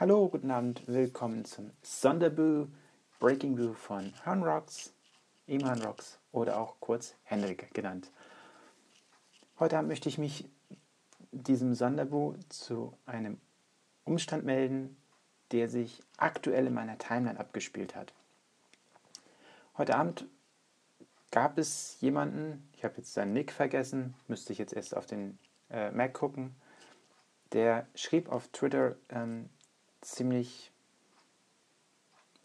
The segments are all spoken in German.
Hallo, guten Abend, willkommen zum Sonderboo Breaking Boo von Horn Rocks, ihm Horn Rocks oder auch kurz Henrik genannt. Heute Abend möchte ich mich diesem Sonderboo zu einem Umstand melden, der sich aktuell in meiner Timeline abgespielt hat. Heute Abend gab es jemanden, ich habe jetzt seinen Nick vergessen, müsste ich jetzt erst auf den äh, Mac gucken, der schrieb auf Twitter ähm, ziemlich,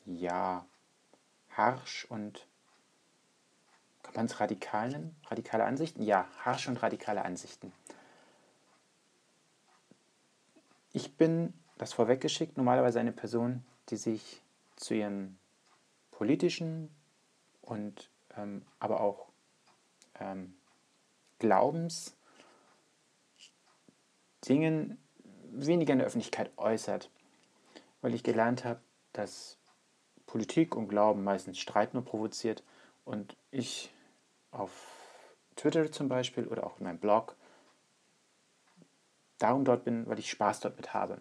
ja, harsch und, kann man es radikal nennen? Radikale Ansichten? Ja, harsch und radikale Ansichten. Ich bin, das vorweggeschickt, normalerweise eine Person, die sich zu ihren politischen und ähm, aber auch ähm, Glaubensdingen weniger in der Öffentlichkeit äußert weil ich gelernt habe, dass Politik und Glauben meistens Streit nur provoziert und ich auf Twitter zum Beispiel oder auch in meinem Blog darum dort bin, weil ich Spaß dort mit habe.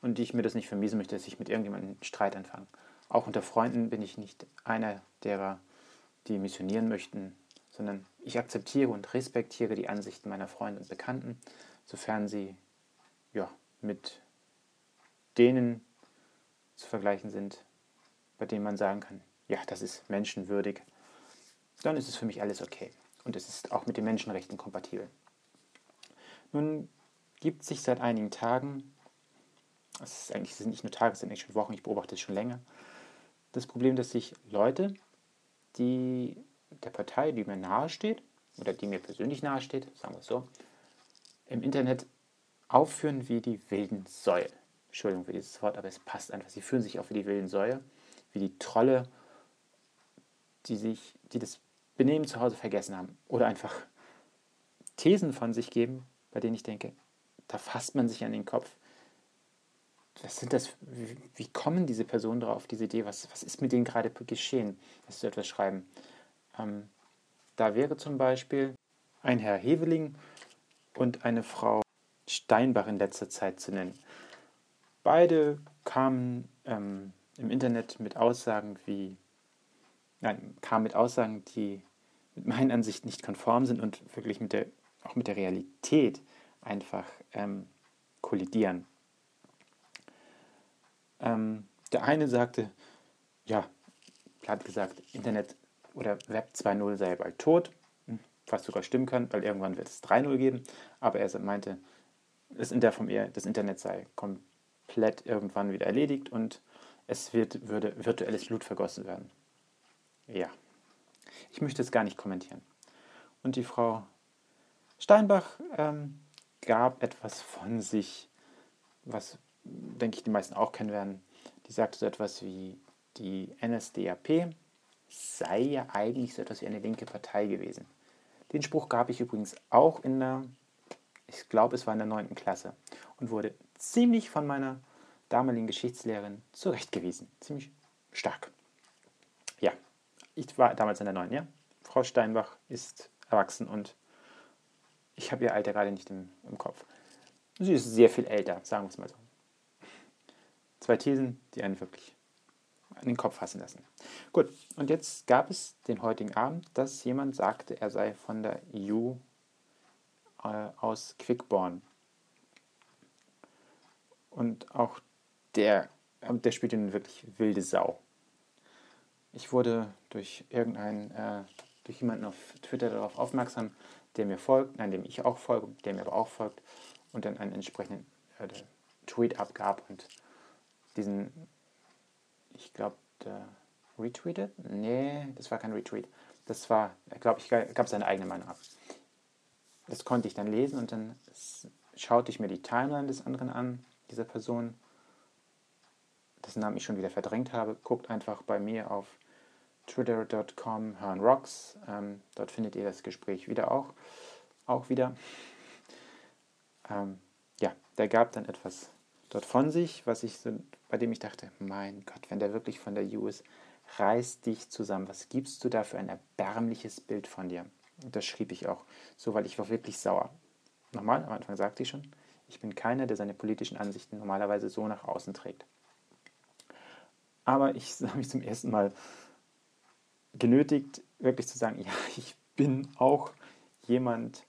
Und ich mir das nicht vermiesen möchte, dass ich mit irgendjemandem Streit anfange. Auch unter Freunden bin ich nicht einer derer, die missionieren möchten, sondern ich akzeptiere und respektiere die Ansichten meiner Freunde und Bekannten, sofern sie ja, mit denen zu vergleichen sind, bei denen man sagen kann, ja, das ist menschenwürdig, dann ist es für mich alles okay. Und es ist auch mit den Menschenrechten kompatibel. Nun gibt sich seit einigen Tagen, es, ist eigentlich, es sind nicht nur Tage, es sind eigentlich schon Wochen, ich beobachte es schon länger, das Problem, dass sich Leute, die der Partei, die mir nahesteht, oder die mir persönlich nahesteht, sagen wir es so, im Internet aufführen wie die wilden Säue. Entschuldigung für dieses Wort, aber es passt einfach. Sie fühlen sich auch wie die wilden Säue, wie die Trolle, die, sich, die das Benehmen zu Hause vergessen haben. Oder einfach Thesen von sich geben, bei denen ich denke, da fasst man sich an den Kopf. Was sind das? Wie, wie kommen diese Personen darauf, diese Idee? Was, was ist mit denen gerade geschehen, dass sie etwas schreiben? Ähm, da wäre zum Beispiel ein Herr Heveling und eine Frau Steinbach in letzter Zeit zu nennen. Beide kamen ähm, im Internet mit Aussagen wie, nein, kamen mit Aussagen, die mit meinen Ansichten nicht konform sind und wirklich mit der, auch mit der Realität einfach ähm, kollidieren. Ähm, der eine sagte, ja, hat gesagt, Internet oder Web 2.0 sei bald tot, hm, was sogar stimmen kann, weil irgendwann wird es 3.0 geben, aber er meinte, das, das Internet sei komplett komplett irgendwann wieder erledigt und es wird, würde virtuelles Blut vergossen werden. Ja, ich möchte es gar nicht kommentieren. Und die Frau Steinbach ähm, gab etwas von sich, was, denke ich, die meisten auch kennen werden. Die sagte so etwas wie, die NSDAP sei ja eigentlich so etwas wie eine linke Partei gewesen. Den Spruch gab ich übrigens auch in der, ich glaube, es war in der 9. Klasse und wurde ziemlich von meiner damaligen Geschichtslehrerin zurechtgewiesen. Ziemlich stark. Ja, ich war damals in der 9. Ja? Frau Steinbach ist erwachsen und ich habe ihr Alter gerade nicht im, im Kopf. Sie ist sehr viel älter, sagen wir es mal so. Zwei Thesen, die einen wirklich an den Kopf fassen lassen. Gut, und jetzt gab es den heutigen Abend, dass jemand sagte, er sei von der EU äh, aus Quickborn. Und auch der, der spielt eine wirklich wilde Sau. Ich wurde durch irgendeinen, äh, durch jemanden auf Twitter darauf aufmerksam, der mir folgt, nein, dem ich auch folge, der mir aber auch folgt und dann einen entsprechenden äh, Tweet abgab und diesen, ich glaube, retweetet? Nee, das war kein Retweet. Das war, glaube, ich gab seine eigene Meinung ab. Das konnte ich dann lesen und dann schaute ich mir die Timeline des anderen an dieser Person, dessen Namen ich schon wieder verdrängt habe, guckt einfach bei mir auf twitter.com herrnrocks. Ähm, dort findet ihr das Gespräch wieder auch, auch wieder. Ähm, ja, der gab dann etwas dort von sich, was ich so, bei dem ich dachte, mein Gott, wenn der wirklich von der EU ist, reiß dich zusammen. Was gibst du da für ein erbärmliches Bild von dir? Und das schrieb ich auch so, weil ich war wirklich sauer. Nochmal, am Anfang sagte ich schon, Ich bin keiner, der seine politischen Ansichten normalerweise so nach außen trägt. Aber ich habe mich zum ersten Mal genötigt, wirklich zu sagen, ja, ich bin auch jemand,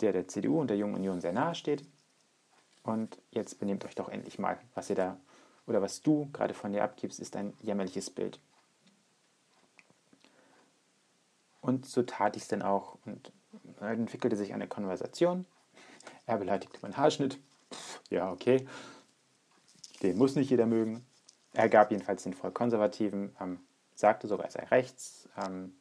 der der CDU und der Jungen Union sehr nahe steht. Und jetzt benehmt euch doch endlich mal, was ihr da oder was du gerade von dir abgibst, ist ein jämmerliches Bild. Und so tat ich es dann auch und entwickelte sich eine Konversation. Er beleidigte meinen Haarschnitt. Ja, okay. Den muss nicht jeder mögen. Er gab jedenfalls den voll konservativen, ähm, sagte sogar, er sei rechts. Ähm,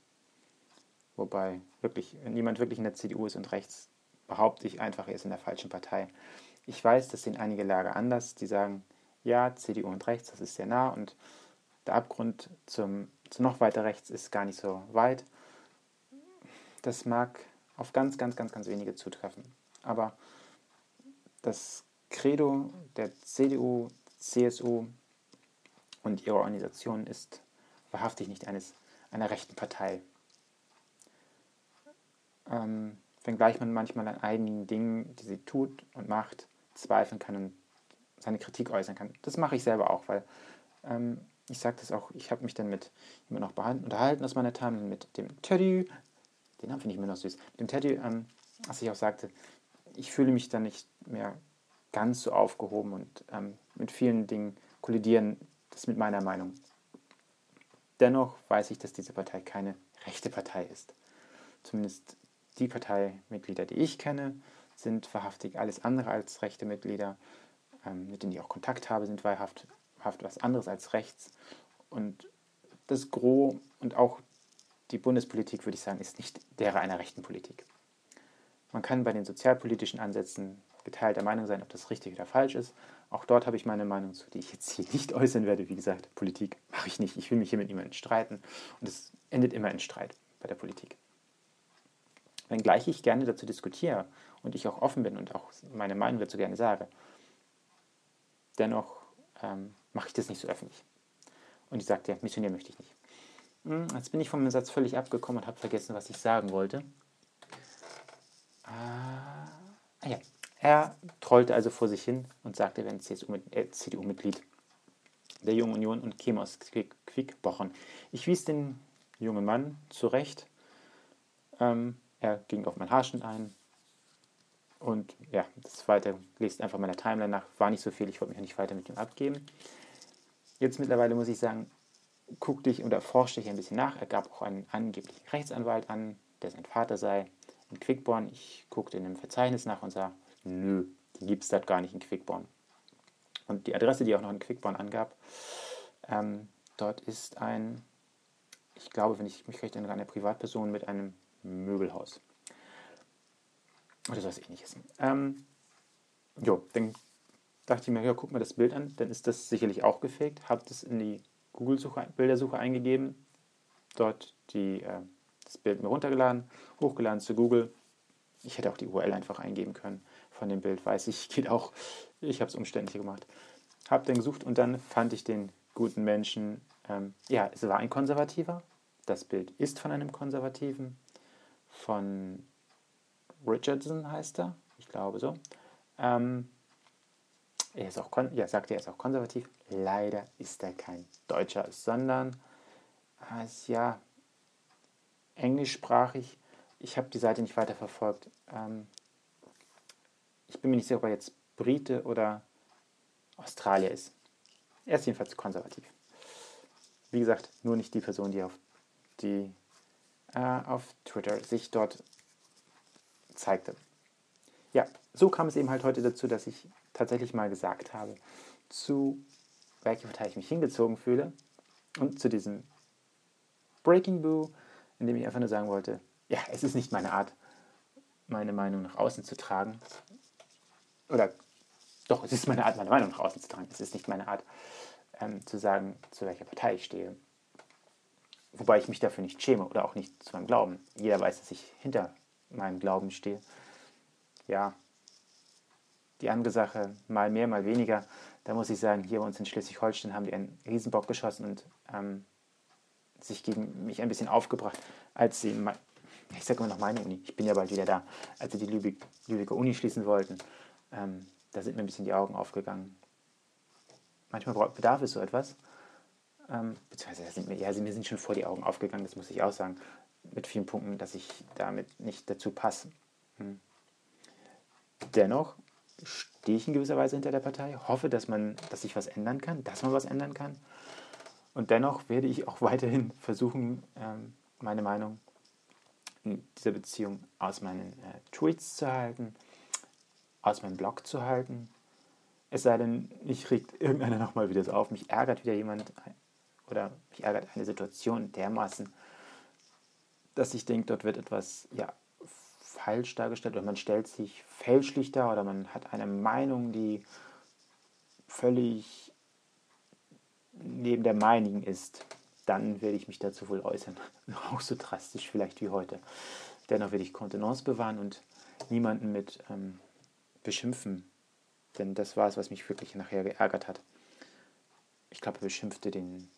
wobei wirklich niemand wirklich in der CDU ist und rechts behaupte ich einfach, er ist in der falschen Partei. Ich weiß, das sehen einige Lager anders, die sagen, ja, CDU und rechts, das ist sehr nah und der Abgrund zum, zu noch weiter rechts ist gar nicht so weit. Das mag auf ganz, ganz, ganz, ganz wenige zutreffen. Aber das Credo der CDU, CSU und ihrer Organisation ist wahrhaftig nicht eines einer rechten Partei. Ähm, wenngleich man manchmal an einigen Dingen, die sie tut und macht, zweifeln kann und seine Kritik äußern kann. Das mache ich selber auch, weil ähm, ich sage das auch, ich habe mich dann mit immer noch unterhalten aus meiner Time, mit dem Teddy, den Namen finde ich immer noch süß, mit dem Teddy, ähm, als ich auch sagte, ich fühle mich dann nicht mehr ganz so aufgehoben und ähm, mit vielen Dingen kollidieren das mit meiner Meinung. Dennoch weiß ich, dass diese Partei keine rechte Partei ist. Zumindest die Parteimitglieder, die ich kenne, sind wahrhaftig alles andere als rechte Mitglieder. Ähm, mit denen ich auch Kontakt habe, sind wahrhaft, was anderes als rechts. Und das Gros und auch die Bundespolitik, würde ich sagen, ist nicht der einer rechten Politik. Man kann bei den sozialpolitischen Ansätzen geteilter Meinung sein, ob das richtig oder falsch ist. Auch dort habe ich meine Meinung zu, die ich jetzt hier nicht äußern werde. Wie gesagt, Politik mache ich nicht. Ich will mich hier mit niemandem streiten. Und es endet immer in Streit bei der Politik. Wenngleich ich gerne dazu diskutiere und ich auch offen bin und auch meine Meinung dazu gerne sage, dennoch ähm, mache ich das nicht so öffentlich. Und ich sagte, ja, missionieren möchte ich nicht. Hm, jetzt bin ich vom Satz völlig abgekommen und habe vergessen, was ich sagen wollte. Ah, ja, er trollte also vor sich hin und sagte, er wäre ein äh, CDU-Mitglied der Jungen Union und käme aus Quickbochen. Ich wies den jungen Mann zurecht. Ähm, er ging auf mein Haarschnitt ein, und ja, das zweite, lest einfach meiner Timeline nach, war nicht so viel, ich wollte mich nicht weiter mit ihm abgeben. Jetzt mittlerweile muss ich sagen, guckte ich oder forschte ich ein bisschen nach. Er gab auch einen angeblichen Rechtsanwalt an, der sein Vater sei, in Quickborn. Ich guckte in dem Verzeichnis nach und sah, nö, die gibt es dort gar nicht in Quickborn. Und die Adresse, die auch noch in Quickborn angab, ähm, dort ist ein, ich glaube, wenn ich mich recht erinnere, eine Privatperson mit einem Möbelhaus. Oder sowas ähnliches. Ähm, jo, dann dachte ich mir, ja, guck mal das Bild an, dann ist das sicherlich auch gefaked. Habe das in die Google-Suche, Bildersuche eingegeben, dort die, äh, das Bild mir runtergeladen, hochgeladen zu Google. Ich hätte auch die URL einfach eingeben können von dem Bild, weiß ich, geht auch. Ich habe es umständlich gemacht. Habe dann gesucht und dann fand ich den guten Menschen. Ähm, ja, es war ein Konservativer. Das Bild ist von einem Konservativen, von Richardson heißt er, ich glaube so. Ähm, er ist auch, ja, sagt er, ist auch konservativ. Leider ist er kein Deutscher, sondern äh, ja englischsprachig. Ich habe die Seite nicht weiter verfolgt. Ähm, ich bin mir nicht sicher, ob er jetzt Brite oder Australier ist. Er ist jedenfalls konservativ. Wie gesagt, nur nicht die Person, die auf, die, äh, auf Twitter sich dort zeigte. Ja, so kam es eben halt heute dazu, dass ich tatsächlich mal gesagt habe, zu welcher Partei ich mich hingezogen fühle und zu diesem Breaking Boo, in dem ich einfach nur sagen wollte, ja, es ist nicht meine Art, meine Meinung nach außen zu tragen. Oder doch, es ist meine Art, meine Meinung nach außen zu tragen. Es ist nicht meine Art, ähm, zu sagen, zu welcher Partei ich stehe. Wobei ich mich dafür nicht schäme oder auch nicht zu meinem Glauben. Jeder weiß, dass ich hinter meinem Glauben stehe. Ja, die andere Sache, mal mehr, mal weniger, da muss ich sagen, hier bei uns in Schleswig-Holstein haben die einen Riesenbock geschossen und ähm, sich gegen mich ein bisschen aufgebracht, als sie, ich sage immer noch meine Uni, ich bin ja bald wieder da, als sie die Lübeck, Lübecker Uni schließen wollten. Ähm, da sind mir ein bisschen die Augen aufgegangen. Manchmal bedarf es so etwas. Ähm, beziehungsweise sind mir, ja, mir sind schon vor die Augen aufgegangen, das muss ich auch sagen, mit vielen Punkten, dass ich damit nicht dazu passe. Hm. Dennoch stehe ich in gewisser Weise hinter der Partei, hoffe, dass man, dass sich was ändern kann, dass man was ändern kann. Und dennoch werde ich auch weiterhin versuchen, ähm, meine Meinung in dieser Beziehung aus meinen äh, Tweets zu halten, aus meinem Blog zu halten. Es sei denn, mich regt irgendeiner nochmal wieder so auf, mich ärgert wieder jemand oder mich ärgert eine Situation dermaßen, dass ich denke, dort wird etwas ja, falsch dargestellt oder man stellt sich fälschlich dar oder man hat eine Meinung, die völlig neben der meinigen ist, dann werde ich mich dazu wohl äußern. Auch so drastisch vielleicht wie heute. Dennoch werde ich Kontenance bewahren und niemanden mit ähm, beschimpfen. Denn das war es, was mich wirklich nachher geärgert hat. Ich glaube, er beschimpfte den,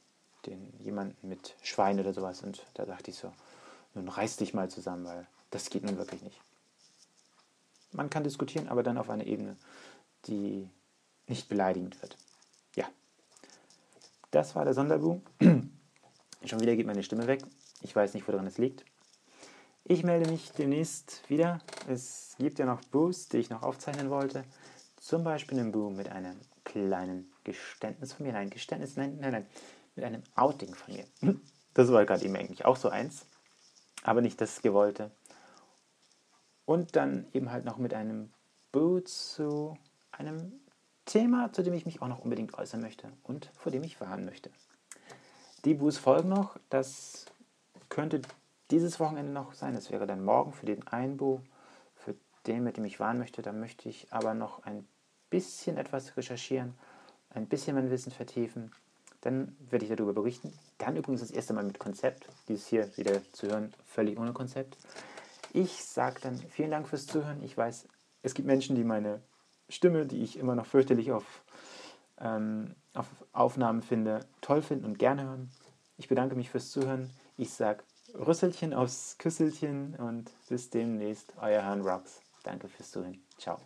den jemanden mit Schwein oder sowas und da dachte ich so, nun reiß dich mal zusammen, weil das geht nun wirklich nicht. Man kann diskutieren, aber dann auf einer Ebene, die nicht beleidigend wird. Das war der Sonderboom. Schon wieder geht meine Stimme weg. Ich weiß nicht, woran es liegt. Ich melde mich demnächst wieder. Es gibt ja noch Boos, die ich noch aufzeichnen wollte. Zum Beispiel einen Boom mit einem kleinen Geständnis von mir. Nein, Geständnis, nein, nein, nein. Mit einem Outing von mir. Das war gerade eben eigentlich auch so eins. Aber nicht das Gewollte. Und dann eben halt noch mit einem Boo zu einem Thema, zu dem ich mich auch noch unbedingt äußern möchte und vor dem ich warnen möchte. Die Boos folgen noch. Das könnte dieses Wochenende noch sein. Das wäre dann morgen für den einen Boo, für den, mit dem ich warnen möchte. Da möchte ich aber noch ein bisschen etwas recherchieren, ein bisschen mein Wissen vertiefen. Dann werde ich darüber berichten. Dann übrigens das erste Mal mit Konzept. Dieses hier wieder zu hören, völlig ohne Konzept. Ich sage dann vielen Dank fürs Zuhören. Ich weiß, es gibt Menschen, die meine Stimme, die ich immer noch fürchterlich auf, ähm, auf Aufnahmen finde, toll finden und gerne hören. Ich bedanke mich fürs Zuhören. Ich sage Rüsselchen aufs Küsselchen und bis demnächst, euer Herrn Rocks. Danke fürs Zuhören. Ciao.